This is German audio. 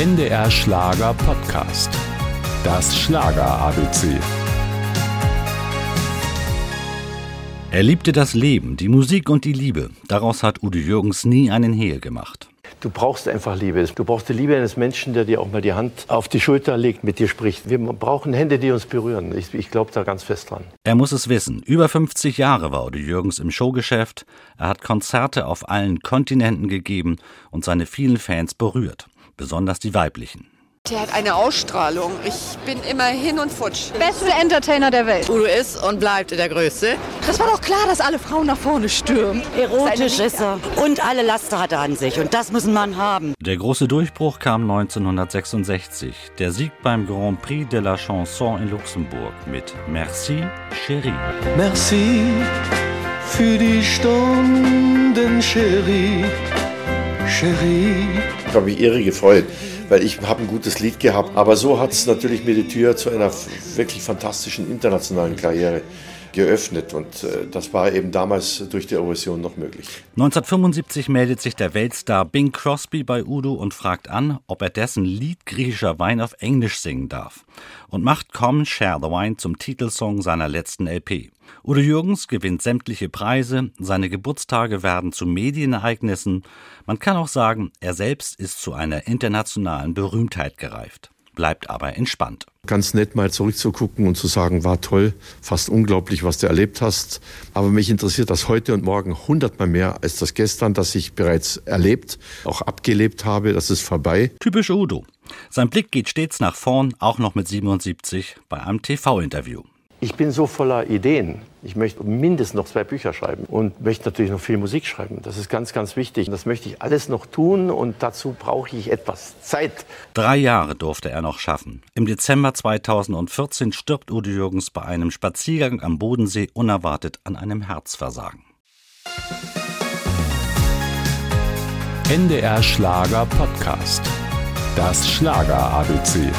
NDR Schlager Podcast. Das Schlager ABC. Er liebte das Leben, die Musik und die Liebe. Daraus hat Udo Jürgens nie einen Hehl gemacht. Du brauchst einfach Liebe. Du brauchst die Liebe eines Menschen, der dir auch mal die Hand auf die Schulter legt, mit dir spricht. Wir brauchen Hände, die uns berühren. Ich, ich glaube da ganz fest dran. Er muss es wissen. Über 50 Jahre war Udo Jürgens im Showgeschäft. Er hat Konzerte auf allen Kontinenten gegeben und seine vielen Fans berührt besonders die weiblichen. Der hat eine Ausstrahlung. Ich bin immer hin und futsch. Beste Entertainer der Welt. Udo ist und bleibt der Größte. Das war doch klar, dass alle Frauen nach vorne stürmen. Erotisch ist er. Und alle Laster hat er an sich. Und das muss man haben. Der große Durchbruch kam 1966. Der Sieg beim Grand Prix de la Chanson in Luxemburg mit Merci, Chérie. Merci für die Stunden, Chérie. Chérie. Ich habe mich irre gefreut, weil ich habe ein gutes Lied gehabt. Aber so hat es natürlich mir die Tür zu einer wirklich fantastischen internationalen Karriere geöffnet und äh, das war eben damals durch die Erosion noch möglich. 1975 meldet sich der Weltstar Bing Crosby bei Udo und fragt an, ob er dessen Lied Griechischer Wein auf Englisch singen darf und macht Come Share the Wine zum Titelsong seiner letzten LP. Udo Jürgens gewinnt sämtliche Preise, seine Geburtstage werden zu Medienereignissen, man kann auch sagen, er selbst ist zu einer internationalen Berühmtheit gereift bleibt aber entspannt. Ganz nett mal zurückzugucken und zu sagen, war toll, fast unglaublich, was du erlebt hast. Aber mich interessiert das heute und morgen hundertmal mehr als das gestern, das ich bereits erlebt, auch abgelebt habe. Das ist vorbei. Typisch Udo. Sein Blick geht stets nach vorn, auch noch mit 77 bei einem TV-Interview. Ich bin so voller Ideen. Ich möchte mindestens noch zwei Bücher schreiben und möchte natürlich noch viel Musik schreiben. Das ist ganz, ganz wichtig. Das möchte ich alles noch tun und dazu brauche ich etwas Zeit. Drei Jahre durfte er noch schaffen. Im Dezember 2014 stirbt Udo Jürgens bei einem Spaziergang am Bodensee unerwartet an einem Herzversagen. NDR Schlager Podcast. Das Schlager ABC.